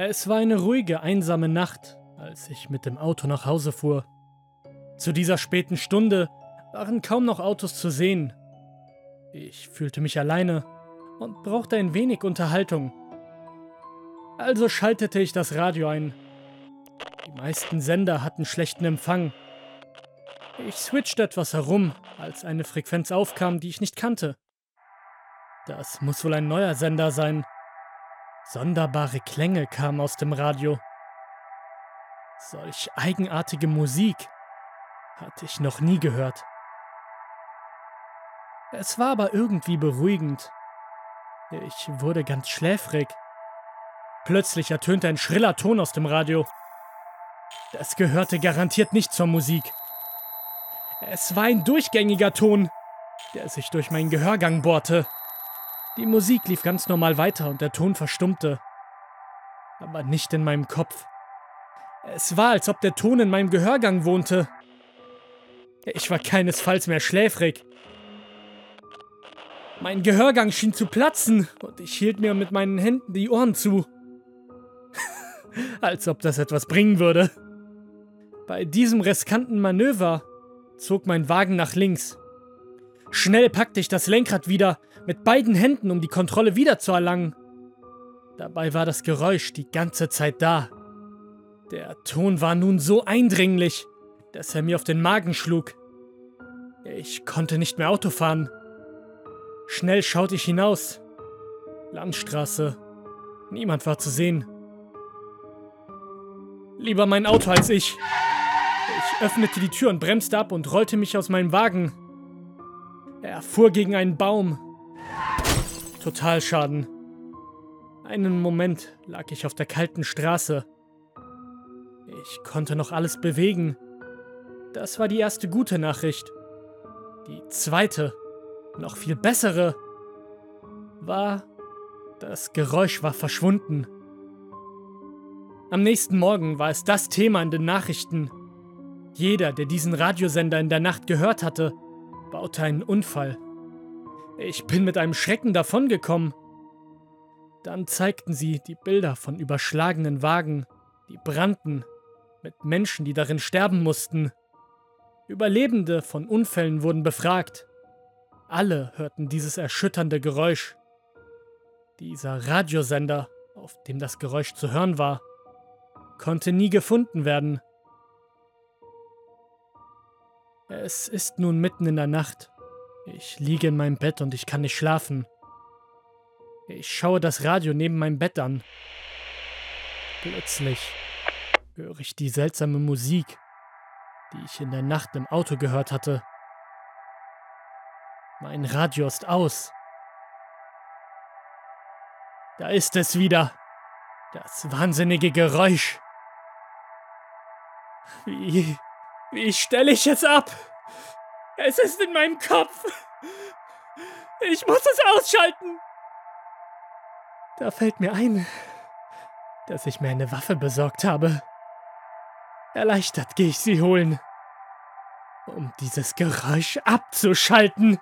Es war eine ruhige, einsame Nacht, als ich mit dem Auto nach Hause fuhr. Zu dieser späten Stunde waren kaum noch Autos zu sehen. Ich fühlte mich alleine und brauchte ein wenig Unterhaltung. Also schaltete ich das Radio ein. Die meisten Sender hatten schlechten Empfang. Ich switchte etwas herum, als eine Frequenz aufkam, die ich nicht kannte. Das muss wohl ein neuer Sender sein. Sonderbare Klänge kamen aus dem Radio. Solch eigenartige Musik hatte ich noch nie gehört. Es war aber irgendwie beruhigend. Ich wurde ganz schläfrig. Plötzlich ertönte ein schriller Ton aus dem Radio. Das gehörte garantiert nicht zur Musik. Es war ein durchgängiger Ton, der sich durch meinen Gehörgang bohrte. Die Musik lief ganz normal weiter und der Ton verstummte. Aber nicht in meinem Kopf. Es war, als ob der Ton in meinem Gehörgang wohnte. Ich war keinesfalls mehr schläfrig. Mein Gehörgang schien zu platzen und ich hielt mir mit meinen Händen die Ohren zu. Als ob das etwas bringen würde. Bei diesem riskanten Manöver zog mein Wagen nach links. Schnell packte ich das Lenkrad wieder mit beiden Händen, um die Kontrolle wiederzuerlangen. Dabei war das Geräusch die ganze Zeit da. Der Ton war nun so eindringlich, dass er mir auf den Magen schlug. Ich konnte nicht mehr Auto fahren. Schnell schaute ich hinaus. Landstraße. Niemand war zu sehen. Lieber mein Auto als ich. Ich öffnete die Tür und bremste ab und rollte mich aus meinem Wagen. Er fuhr gegen einen Baum. Totalschaden. Einen Moment lag ich auf der kalten Straße. Ich konnte noch alles bewegen. Das war die erste gute Nachricht. Die zweite, noch viel bessere, war, das Geräusch war verschwunden. Am nächsten Morgen war es das Thema in den Nachrichten. Jeder, der diesen Radiosender in der Nacht gehört hatte, baute einen Unfall. Ich bin mit einem Schrecken davongekommen. Dann zeigten sie die Bilder von überschlagenen Wagen, die brannten, mit Menschen, die darin sterben mussten. Überlebende von Unfällen wurden befragt. Alle hörten dieses erschütternde Geräusch. Dieser Radiosender, auf dem das Geräusch zu hören war, konnte nie gefunden werden. Es ist nun mitten in der Nacht. Ich liege in meinem Bett und ich kann nicht schlafen. Ich schaue das Radio neben meinem Bett an. Plötzlich höre ich die seltsame Musik, die ich in der Nacht im Auto gehört hatte. Mein Radio ist aus. Da ist es wieder. Das wahnsinnige Geräusch. Wie, wie stelle ich es ab? Es ist in meinem Kopf. Ich muss es ausschalten. Da fällt mir ein, dass ich mir eine Waffe besorgt habe. Erleichtert gehe ich sie holen, um dieses Geräusch abzuschalten.